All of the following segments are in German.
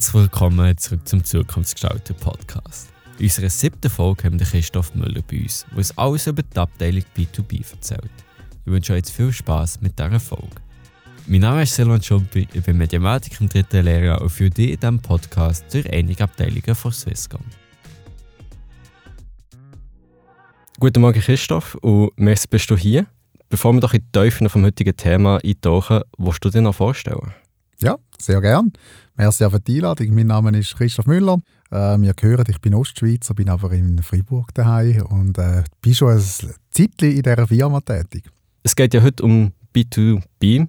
Herzlich willkommen zurück zum Zukunftsgestalter Podcast. In unserer siebten Folge haben wir Christoph Müller bei uns, der uns alles über die Abteilung B2B erzählt. Ich wünsche euch jetzt viel Spaß mit dieser Folge. Mein Name ist Silvan Schumpi, ich bin Mathematiker im dritten Lehrjahr und führe dich in diesem Podcast durch einige Abteilungen von Swisscom. Guten Morgen Christoph und merci bist du hier. Bevor wir doch in die Tiefen vom heutigen Thema eintauchen, willst du dir noch vorstellen? Ja, sehr gern. Merci für die Einladung. Mein Name ist Christoph Müller. Äh, wir hören, ich bin Ostschweizer, bin aber in Freiburg daheim und äh, bin schon ein Zeitchen in dieser Firma tätig. Es geht ja heute um B2B.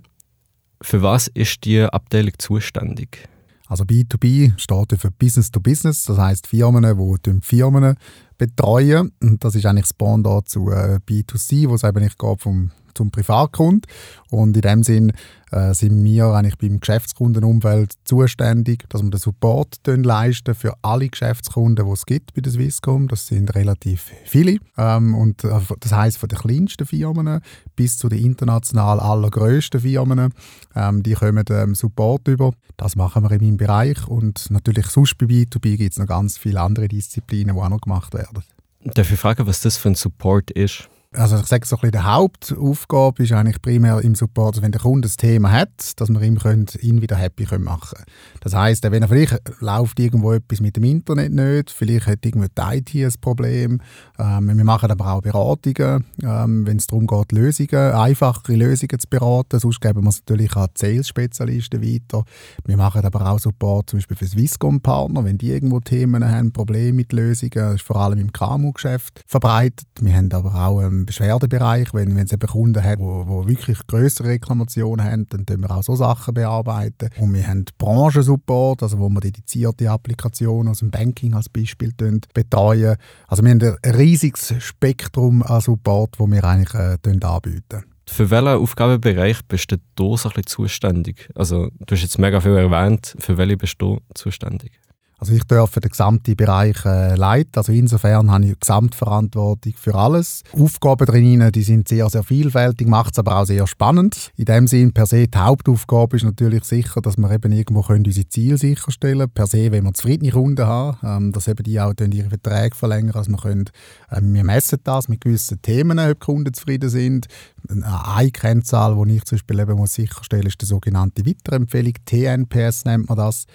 Für was ist die Abteilung zuständig? Also B2B steht für Business to Business, das heißt Firmen, die Firmen betreuen. Und das ist eigentlich das Pendant zu äh, B2C, wo es eben nicht geht vom zum Privatkunden. Und in dem Sinn äh, sind wir eigentlich beim Geschäftskundenumfeld zuständig, dass wir den Support leisten für alle Geschäftskunden, die es gibt bei der Swisscom. Das sind relativ viele. Ähm, und äh, das heißt von den kleinsten Firmen bis zu den international allergrößten Firmen, ähm, die kommen ähm, Support über. Das machen wir in meinem Bereich. Und natürlich sonst bei B2B gibt es noch ganz viele andere Disziplinen, die auch noch gemacht werden. Darf ich fragen, was das für ein Support ist? Also ich sage so ein bisschen, die Hauptaufgabe ist eigentlich primär im Support, also wenn der Kunde ein Thema hat, dass wir ihm können, ihn wieder happy machen können. Das heisst, wenn er vielleicht läuft irgendwo etwas mit dem Internet nicht, vielleicht hat irgendwo die IT ein Problem. Ähm, wir machen aber auch Beratungen, ähm, wenn es darum geht, Lösungen, einfachere Lösungen zu beraten. Sonst geben wir es natürlich an Sales-Spezialisten weiter. Wir machen aber auch Support zum Beispiel für Swisscom-Partner, wenn die irgendwo Themen haben, Probleme mit Lösungen, das ist vor allem im KMU-Geschäft verbreitet. Wir haben aber auch ähm, Beschwerdebereich, wenn, wenn es eben Kunden hat, die wirklich größere Reklamationen haben, dann tun wir auch so Sachen bearbeiten. Und wir haben Branchensupport, also wo wir dedizierte Applikationen aus dem Banking als Beispiel betreuen. Also wir haben ein riesiges Spektrum an Support, das wir eigentlich äh, anbieten. Für welchen Aufgabenbereich bist du da so ein bisschen zuständig? Also, du hast jetzt mega viel erwähnt. Für welche bist du zuständig? Also ich darf den gesamten Bereich äh, leiten. Also insofern habe ich Gesamtverantwortung für alles. Aufgaben drin, die sind sehr, sehr vielfältig, macht es aber auch sehr spannend. In dem Sinn per se die Hauptaufgabe ist natürlich sicher, dass wir eben irgendwo können unsere Ziele sicherstellen Per se, wenn wir zufriedene Kunden haben, ähm, dass eben die auch ihre Verträge verlängern, dass wir können, äh, wir messen das mit gewissen Themen, ob die Kunden zufrieden sind. Eine Kennzahl, die ich zum Beispiel eben muss sicherstellen muss, ist die sogenannte Weiterempfehlung. TNPS nennt man das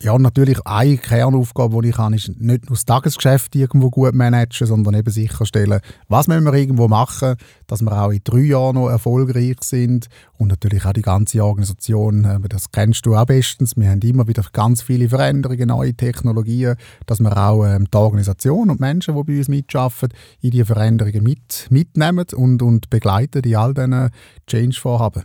ja, natürlich eine Kernaufgabe, die ich habe, ist nicht nur das Tagesgeschäft irgendwo gut managen, sondern eben sicherstellen, was müssen wir irgendwo machen, dass wir auch in drei Jahren noch erfolgreich sind und natürlich auch die ganze Organisation, äh, das kennst du auch bestens, wir haben immer wieder ganz viele Veränderungen, neue Technologien, dass wir auch ähm, die Organisation und die Menschen, die bei uns mitarbeiten, in diese Veränderungen mit, mitnehmen und, und begleiten in all diesen Change-Vorhaben.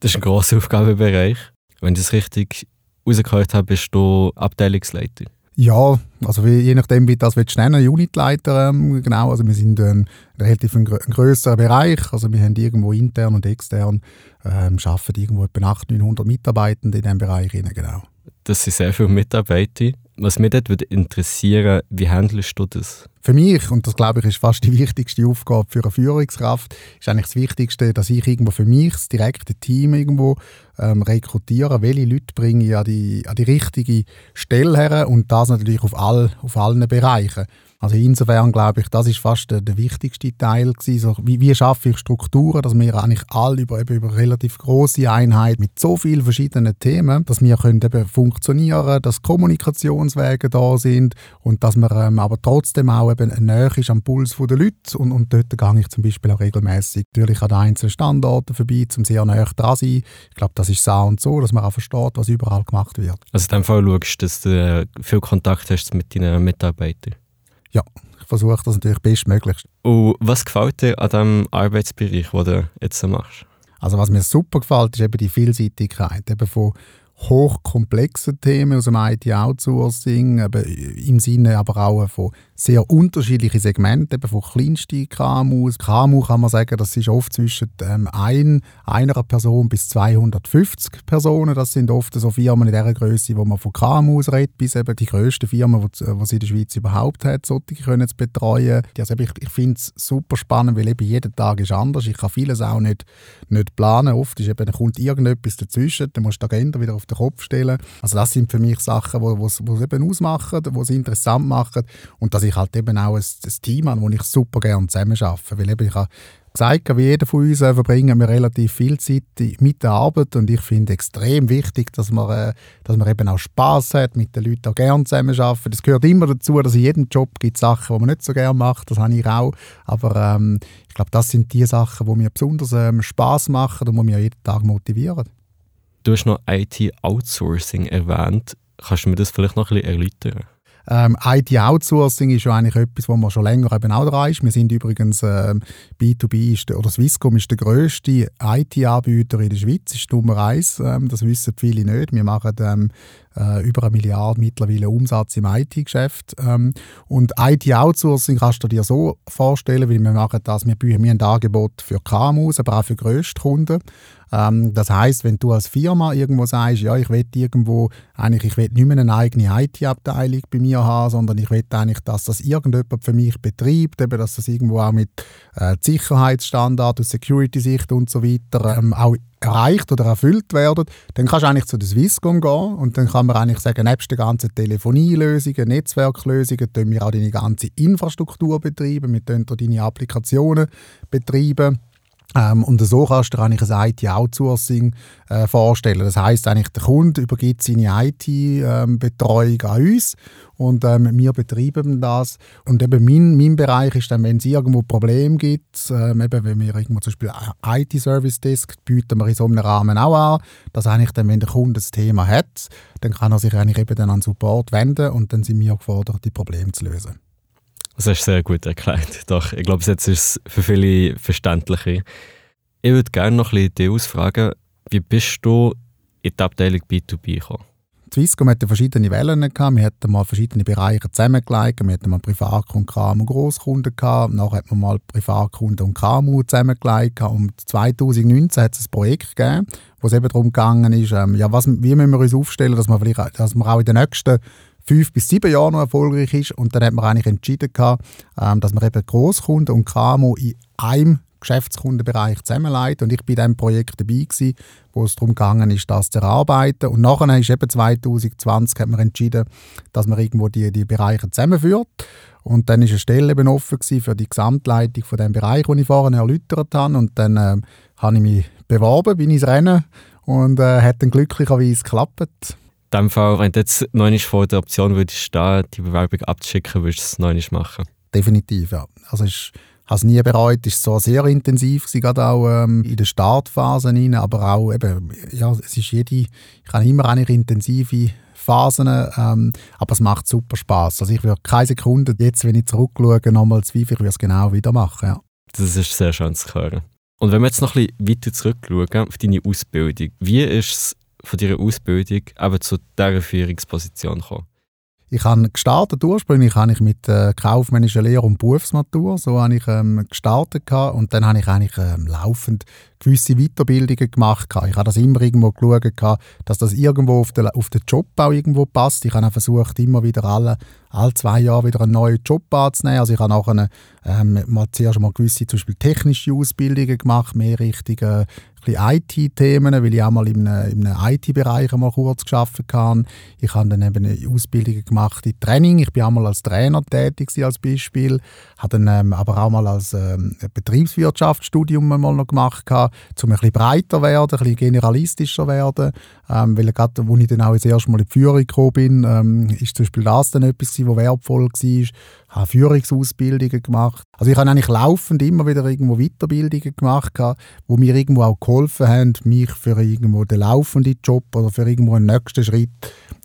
Das ist ein grosser Aufgabenbereich. Wenn ich das richtig rausgehört habe, bist du Abteilungsleiter. Ja, also wie, je nachdem, wie das willst du nennen, Unitleiter, ähm, genau. Also wir sind ein relativ ein, ein grösserer Bereich. Also wir haben irgendwo intern und extern ähm, arbeiten irgendwo etwa 800, 900 Mitarbeitende in diesem Bereich, genau. Das sind sehr viele Mitarbeiter. Was mich dort würde interessieren, wie handelst du das? Für mich, und das glaube ich ist fast die wichtigste Aufgabe für eine Führungskraft, ist eigentlich das Wichtigste, dass ich irgendwo für mich das direkte Team irgendwo ähm, rekrutiere, welche Leute bringe ich an die, an die richtige Stelle her und das natürlich auf, all, auf allen Bereichen. Also insofern glaube ich, das ist fast der, der wichtigste Teil gewesen. So, wie, wie schaffe ich Strukturen, dass wir eigentlich alle über, über relativ große Einheit mit so vielen verschiedenen Themen, dass wir können eben funktionieren, dass Kommunikationswege da sind und dass man ähm, aber trotzdem auch eben näher ist am Puls der Leute und, und dort gehe ich zum Beispiel auch regelmäßig natürlich an den einzelnen Standorten vorbei, um sehr näher dran zu sein. Ich glaube, das ist so und so, dass man auch versteht, was überall gemacht wird. Also in dem Fall schaust du, dass du viel Kontakt hast mit deinen Mitarbeitern? ja, ich versuche das natürlich bestmöglichst. Und was gefällt dir an diesem Arbeitsbereich, den du jetzt machst? Also was mir super gefällt, ist eben die Vielseitigkeit eben von hochkomplexen Themen aus dem IT-Outsourcing, im Sinne aber auch von sehr unterschiedliche Segmente, eben von kleinsten KMUs. KMU kann man sagen, das ist oft zwischen ähm, ein, einer Person bis 250 Personen. Das sind oft so Firmen in dieser Größe, wo man von KMUs redet, bis eben die grössten Firmen, die es in der Schweiz überhaupt hat, solche können zu betreuen. Also ich, ich finde es super spannend, weil eben jeder Tag ist anders. Ich kann vieles auch nicht, nicht planen. Oft ist eben, kommt irgendetwas dazwischen, dann musst du die Agenda wieder auf den Kopf stellen. Also das sind für mich Sachen, die es eben ausmachen, die es interessant machen und dass ich halt eben auch ein, ein Team habe, wo ich super gerne zusammen arbeite. Weil eben ich habe gesagt, wie jeder von uns äh, verbringen wir relativ viel Zeit mit der Arbeit und ich finde extrem wichtig, dass man, äh, dass man eben auch Spaß hat, mit den Leuten auch gerne zusammenarbeiten. Das gehört immer dazu, dass in jedem Job gibt Sachen, die man nicht so gerne macht, das habe ich auch, aber ähm, ich glaube, das sind die Sachen, die mir besonders ähm, Spaß machen und die mich jeden Tag motivieren. Du hast noch IT-Outsourcing erwähnt. Kannst du mir das vielleicht noch ein bisschen erläutern? Ähm, IT-Outsourcing ist ja eigentlich etwas, wo man schon länger eben auch dran ist. Wir sind übrigens, ähm, B2B ist der, oder Swisscom ist der grösste IT-Anbieter in der Schweiz, ist Nummer eins. Ähm, das wissen viele nicht. Wir machen ähm, äh, über eine Milliarde mittlerweile Umsatz im IT-Geschäft. Ähm, und IT-Outsourcing kannst du dir so vorstellen, wie wir machen das, wir bieten ein Angebot für KMUs, aber auch für grösste Kunden. Ähm, das heißt, wenn du als Firma irgendwo sagst, ja, ich will irgendwo, eigentlich, ich will nicht mehr eine eigene IT-Abteilung bei mir haben, sondern ich will eigentlich, dass das irgendjemand für mich betreibt, eben, dass das irgendwo auch mit äh, Sicherheitsstandards Security-Sicht und so weiter ähm, auch erreicht oder erfüllt werden, dann kannst du eigentlich zu der Swisscom gehen und dann kann man eigentlich sagen, nebst den ganzen Telefonielösungen, Netzwerklösungen, tun wir auch deine ganze Infrastruktur betreiben, wir tun deine Applikationen betreiben ähm, und so kannst du dir eigentlich ein IT-Outsourcing äh, vorstellen. Das heißt eigentlich, der Kunde übergibt seine IT-Betreuung ähm, an uns und ähm, wir betreiben das. Und eben mein, mein Bereich ist dann, wenn es irgendwo Probleme gibt, ähm, eben wenn wir irgendwo zum Beispiel IT-Service Desk bieten wir in so einem Rahmen auch an, dass eigentlich dann, wenn der Kunde das Thema hat, dann kann er sich eigentlich eben dann an Support wenden und dann sind wir gefordert, die Probleme zu lösen. Das hast du sehr gut erklärt. Doch, ich glaube, jetzt ist es für viele verständlicher. Ich würde gerne noch ein bisschen dich ausfragen, wie bist du in die Abteilung B2B gekommen? Swisscom hatte verschiedene Wellen. Gehabt. Wir hatten mal verschiedene Bereiche zusammengelegt. Wir hatten mal Privatkunden, KMU, Grosskunden gehabt. Nachher hatten wir mal Privatkunden und KMU zusammengelegt. Und 2019 hat es ein Projekt gegeben, wo es eben darum ist, ähm, ja, wie müssen wir uns aufstellen, dass wir, vielleicht, dass wir auch in den nächsten fünf bis sieben Jahren noch erfolgreich ist. Und dann hat man eigentlich entschieden, gehabt, ähm, dass man eben Grosskunden und KMU in einem Geschäftskundenbereich zusammenleitet. Und ich war in diesem Projekt dabei, gewesen, wo es darum gegangen ist, das zu erarbeiten. Und nachher ist eben 2020 hat man entschieden, dass man irgendwo die, die Bereiche zusammenführt. Und dann ist eine Stelle eben offen für die Gesamtleitung von dem Bereich, den ich vorhin erläutert habe. Und dann äh, habe ich mich beworben, bin ins Rennen und äh, hat dann glücklicherweise geklappt dem Fall, wenn du jetzt noch vor der Option würdest die Bewerbung abzuschicken, würdest du es noch machen? Definitiv, ja. Also ich habe es nie bereut, es war so sehr intensiv, gerade auch ähm, in der Startphase rein, aber auch eben, ja, es ist jede, ich habe immer eine intensive Phasen, ähm, aber es macht super Spaß. Also ich würde keine Sekunde jetzt, wenn ich zurückschaue, nochmal zweifeln, ich würde es genau wieder machen, ja. Das ist sehr schön zu hören. Und wenn wir jetzt noch ein bisschen weiter zurückschauen auf deine Ausbildung, wie ist es von deiner Ausbildung eben zu dieser Führungsposition gekommen? Ich habe gestartet, ursprünglich habe ich mit äh, kaufmännischer Lehre und Berufsmatur, so habe ich ähm, gestartet und dann habe ich eigentlich ähm, laufend gewisse Weiterbildungen gemacht. Gehabt. Ich habe das immer irgendwo geschaut, dass das irgendwo auf den, auf den Job auch irgendwo passt. Ich habe auch versucht, immer wieder alle, alle zwei Jahre wieder einen neuen Job anzunehmen. Also ich habe nachher ähm, mal zuerst mal gewisse zum Beispiel technische Ausbildungen gemacht, mehr Richtung äh, IT-Themen, weil ich auch mal einem IT-Bereich mal kurz geschafft habe. Ich habe dann eben eine Ausbildung gemacht in Training. Ich bin auch mal als Trainer tätig als Beispiel. Habe dann ähm, aber auch mal als ähm, Betriebswirtschaftsstudium mal noch gemacht, gehabt, um ein bisschen breiter werden, ein bisschen generalistischer werden. Ähm, weil gerade, als ich dann auch das erste Mal in die Führung gekommen bin, ähm, ist zum Beispiel das dann etwas, was wertvoll war. Habe Führungsausbildungen gemacht. Also ich habe eigentlich laufend immer wieder irgendwo Weiterbildungen gemacht, wo mir irgendwo auch geholfen haben, mich für irgendwo den laufenden Job oder für irgendwo einen nächsten Schritt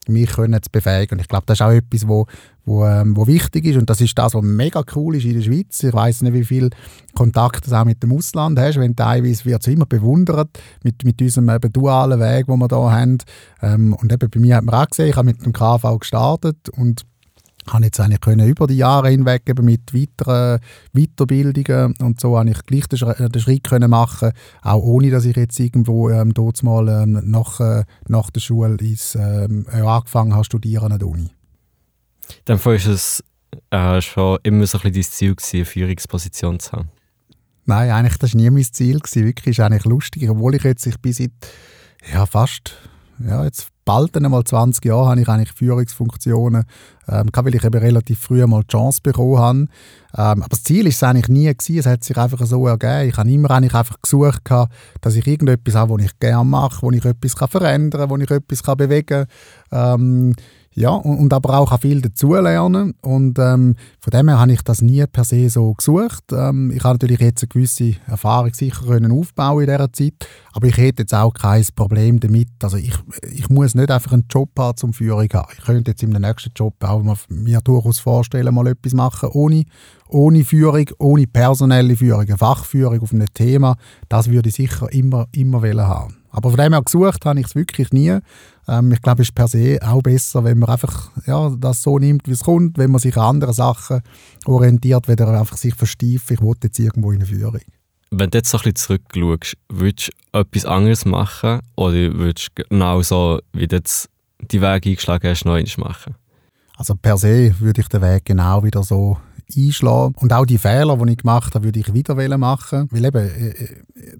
mich können zu befähigen. Und ich glaube, das ist auch etwas, wo, wo, ähm, wo wichtig ist und das ist das, was mega cool ist in der Schweiz. Ich weiß nicht, wie viel Kontakt du auch mit dem Ausland hast, wenn teilweise wird es immer bewundert mit, mit unserem eben dualen Weg, den wir hier haben. Ähm, und eben bei mir hat man auch gesehen, ich habe mit dem KV gestartet und habe jetzt eigentlich können über die Jahre hinweg eben mit weiteren Weiterbildungen und so habe ich gleich den, den Schritt können machen, auch ohne, dass ich jetzt irgendwo ähm, dort mal ähm, nach, äh, nach der Schule ins, ähm, angefangen habe studieren an der Uni. Dann ist es äh, schon immer so ein bisschen dein Ziel, eine Führungsposition zu haben? Nein, eigentlich das war nie mein Ziel. Gewesen. Wirklich ist eigentlich lustig, obwohl ich jetzt, ich bin seit ja, fast ja, jetzt bald einmal 20 Jahre habe ich eigentlich Führungsfunktionen, ähm, weil ich eben relativ früh mal die Chance bekommen habe. Ähm, aber das Ziel ist es eigentlich nie gewesen. Es hat sich einfach so ergeben. Ich habe immer eigentlich einfach gesucht, gehabt, dass ich irgendetwas habe, was ich gerne mache, wo ich etwas verändern kann, wo ich etwas bewegen kann. Ähm, ja, und, und, aber auch viel dazulernen. Und ähm, von dem her habe ich das nie per se so gesucht. Ähm, ich habe natürlich jetzt eine gewisse Erfahrung sicher können aufbauen in dieser Zeit, aber ich hätte jetzt auch kein Problem damit. Also ich, ich muss nicht einfach einen Job haben zum Führung haben. Ich könnte jetzt im nächsten Job auch mir durchaus vorstellen, mal etwas machen ohne, ohne Führung, ohne personelle Führung, eine Fachführung auf einem Thema. Das würde ich sicher immer, immer haben. Aber von dem her gesucht habe ich es wirklich nie. Ähm, ich glaube, es ist per se auch besser, wenn man einfach ja, das so nimmt, wie es kommt, wenn man sich an anderen Sachen orientiert, weder einfach sich versteift, ich will jetzt irgendwo in eine Führung. Wenn du jetzt so ein bisschen zurückschaust, würdest du etwas anderes machen oder würdest du genau so, wie du jetzt die Wege eingeschlagen hast, noch machen? Also per se würde ich den Weg genau wieder so einschlagen. Und auch die Fehler, die ich gemacht habe, würde ich wieder machen. Weil eben, äh, äh,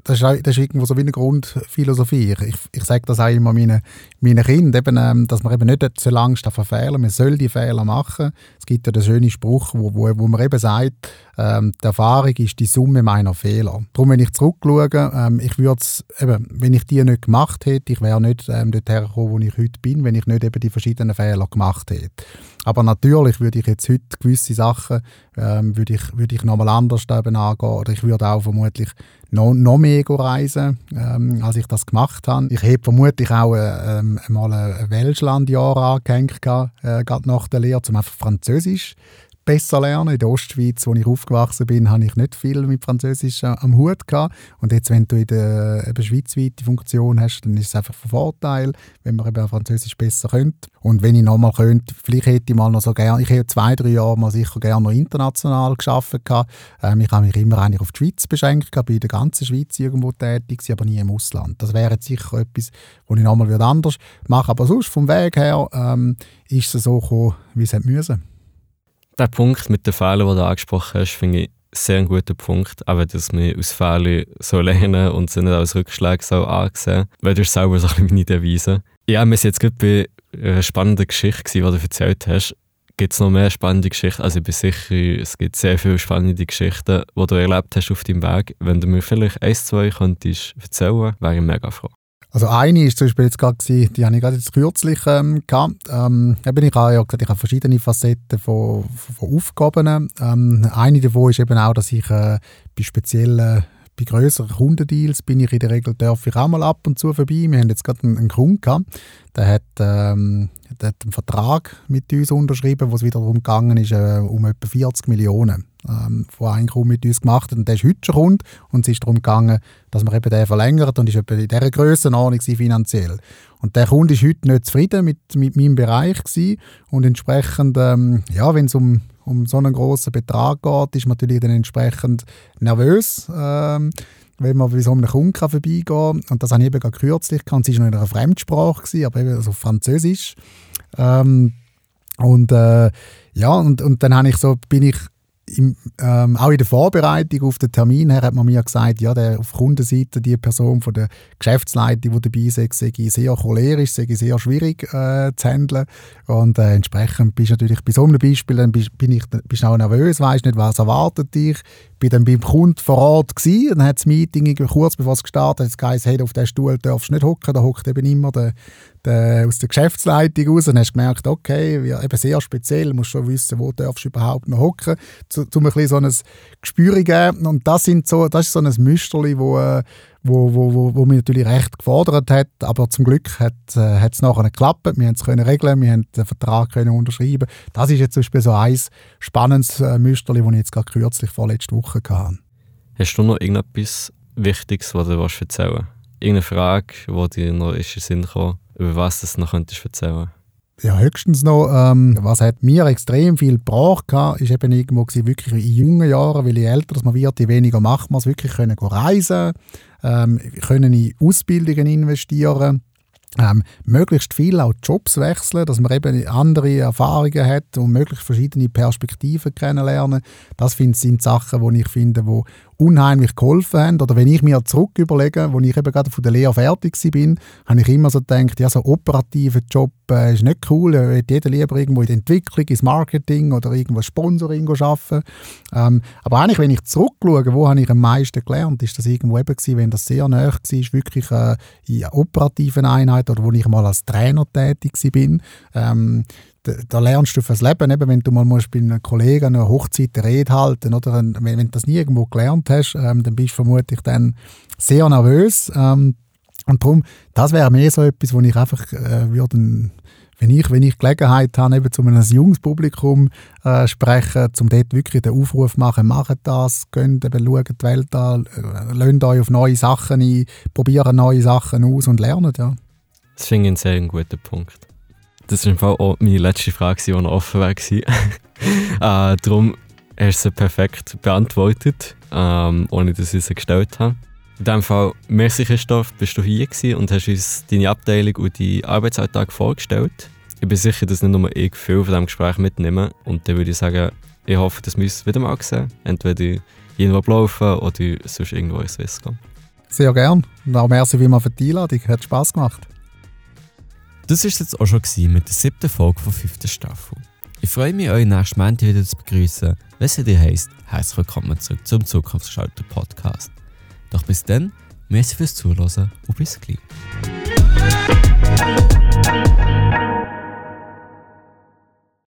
das ist, das ist irgendwo so wie eine Grundphilosophie. Ich, ich sage das auch immer meinen, meinen Kindern, eben, ähm, dass man eben nicht so Angst vor Fehlern Man soll die Fehler machen. Es gibt ja den schönen Spruch, wo, wo, wo man eben sagt, ähm, die Erfahrung ist die Summe meiner Fehler. Darum, wenn ich zurückschaue, ähm, ich würde eben, wenn ich die nicht gemacht hätte, ich wäre nicht ähm, dort hergekommen, wo ich heute bin, wenn ich nicht eben die verschiedenen Fehler gemacht hätte. Aber natürlich würde ich jetzt heute gewisse Sachen ähm, würde ich, würde ich nochmal anders eben angehen oder ich würde auch vermutlich noch, noch mehr reisen, ähm, als ich das gemacht habe. Ich habe vermutlich auch äh, ähm, mal ein Welschlandjahr angehängt, äh, gerade nach der Lehre, um einfach Französisch besser lernen. In der Ostschweiz, wo ich aufgewachsen bin, habe ich nicht viel mit Französisch am Hut gehabt. Und jetzt, wenn du in der eben schweizweite Funktion hast, dann ist es einfach ein Vorteil, wenn man eben Französisch besser könnte. Und wenn ich nochmal könnte, vielleicht hätte ich mal noch so gerne, ich hätte zwei, drei Jahre mal sicher gerne noch international geschafft Ähm, ich habe mich immer eigentlich auf die Schweiz beschränkt gehabt, bin in der ganzen Schweiz irgendwo tätig, aber nie im Ausland. Das wäre jetzt sicher etwas, wo ich nochmal anders machen Aber sonst vom Weg her ähm, ist es so gekommen, wie es hätte müssen. Der Punkt mit den Fehlern, den du angesprochen hast, finde ich sehr ein guter Punkt. Aber dass wir aus Fehlern so lernen und sie nicht als Rückschläge so ansehen. Weil du selber so meine Devise. Ja, wir sind jetzt gerade bei einer spannenden Geschichte, die du erzählt hast. Gibt es noch mehr spannende Geschichten? Also ich bin sicher, es gibt sehr viele spannende Geschichten, die du erlebt hast auf deinem Weg. Wenn du mir vielleicht ein, zwei könntest erzählen, wäre ich mega froh. Also eine ist zum Beispiel jetzt gerade, gewesen, die habe ich gerade jetzt kürzlich ähm, gehabt. Ähm, eben ich habe ja gesagt, ich habe verschiedene Facetten von, von Aufgaben. Ähm, eine davon ist eben auch, dass ich äh, bei speziellen bei größeren Kundendeals bin ich in der Regel darf ich auch mal ab und zu vorbei. Wir haben jetzt gerade einen, einen Kunden gehabt, der hat, ähm, der hat einen Vertrag mit uns unterschrieben, wo es wieder darum gegangen ist, äh, um etwa 40 Millionen ähm, von einem Kunden mit uns gemacht hat. Und der ist heute schon Kunde und es ist darum gegangen, dass man eben den verlängert und ist etwa in dieser Grössenordnung finanziell. Und der Kunde ist heute nicht zufrieden mit, mit meinem Bereich gewesen. und entsprechend, ähm, ja, wenn es um, um so einen grossen Betrag geht, ist man natürlich dann entsprechend nervös. Ähm, wenn man bei so einem Kunden vorbeigehen kann. Und das habe ich eben gerade kürzlich gehabt. Es war noch in einer Fremdsprache, gewesen, aber eben also Französisch. Ähm, und äh, ja, und, und dann habe ich so, bin ich im, ähm, auch in der Vorbereitung auf den Termin her hat man mir gesagt, ja, der auf Kundenseite die Person von der Geschäftsleitung, die dabei ist, sei sehr cholerisch, sei sehr schwierig äh, zu handeln. Und äh, entsprechend bist du natürlich bei so einem Beispiel dann bist, bin auch nervös, weißt nicht, was erwartet dich, bin dann beim Kunden vor Ort gewesen, dann hat das Meeting kurz bevor es gestartet hat, es hey, auf diesen Stuhl darfst du nicht hocken, da hockt eben immer der, der, aus der Geschäftsleitung raus. Und hast gemerkt, okay, wir, eben sehr speziell, musst schon wissen, wo darfst du überhaupt noch hocken, um ein bisschen so ein Gespür zu geben. Und das, sind so, das ist so ein Müsterli, wo, äh, wo, wo, wo, wo mich natürlich recht gefordert hat, aber zum Glück hat äh, es nachher geklappt, wir es können regeln, wir haben den Vertrag können unterschreiben. Das ist jetzt zum Beispiel so ein spannendes äh, Müsterli, das ich jetzt gerade kürzlich vorletzte Woche hatte. Hast du noch irgendetwas Wichtiges, was du erzählen willst? Irgendeine Frage, die dir noch in den Sinn kam, über was du noch könntest erzählen Ja, höchstens noch, ähm, was hat mir extrem viel gebracht, ist eben irgendwo gewesen, wirklich in jungen Jahren, weil je älter man wird, je weniger macht man es, wirklich können reisen, ähm, können in Ausbildungen investieren, ähm, möglichst viel auch Jobs wechseln, dass man eben andere Erfahrungen hat und möglichst verschiedene Perspektiven kennenlernen. Das sind Sachen, die ich finde, die unheimlich geholfen haben. Oder wenn ich mir zurück überlege, als ich eben gerade von der Lehre fertig war, habe ich immer so gedacht, ja, so einen operativen Job äh, ist nicht cool. Ich hätte jeder lieber irgendwo in der Entwicklung, ins Marketing oder irgendwo Sponsoring arbeiten. Ähm, aber eigentlich, wenn ich zurückschaue, wo habe ich am meisten gelernt, ist das irgendwo eben gewesen, wenn das sehr nahe war, wirklich äh, in operativen Einheiten oder wo ich mal als Trainer tätig war. Ähm, da lernst du fürs Leben, eben, wenn du mal musst bei einem Kollegen eine Hochzeit eine Rede halten oder wenn, wenn du das nie irgendwo gelernt hast, ähm, dann bist du vermutlich dann sehr nervös. Ähm, und darum, das wäre mehr so etwas, wo ich einfach äh, würde, wenn ich, wenn ich Gelegenheit habe, eben zu einem junges Publikum äh, sprechen, um dort wirklich den Aufruf machen, macht das, könnt eben schauen die Welt an, äh, lasst euch auf neue Sachen ein, probieren neue Sachen aus und lernen, ja. Das finde ich einen sehr guten Punkt. Das war im Fall auch meine letzte Frage, die noch offen war. äh, darum hast du sie perfekt beantwortet, ähm, ohne dass ich sie gestellt habe. In diesem Fall, merci Christoph, bist du hier und hast uns deine Abteilung und deinen Arbeitsalltag vorgestellt. Ich bin sicher, dass nicht nur ich viel von diesem Gespräch mitnehme. Und dann würde ich sagen, ich hoffe, dass wir uns wieder mal sehen. Entweder irgendwo laufen oder sonst irgendwo in Swiss gehen. Sehr gern. Und auch merci vielmals für die Einladung. Hat Spass gemacht. Das war es jetzt auch schon mit der siebten Folge der fünften Staffel. Ich freue mich, euch nächstes Montag wieder zu begrüßen. Wenn es dir heisst, herzlich willkommen zurück zum Zukunftsschalter Podcast. Doch bis dann, merci fürs Zuhören und bis gleich.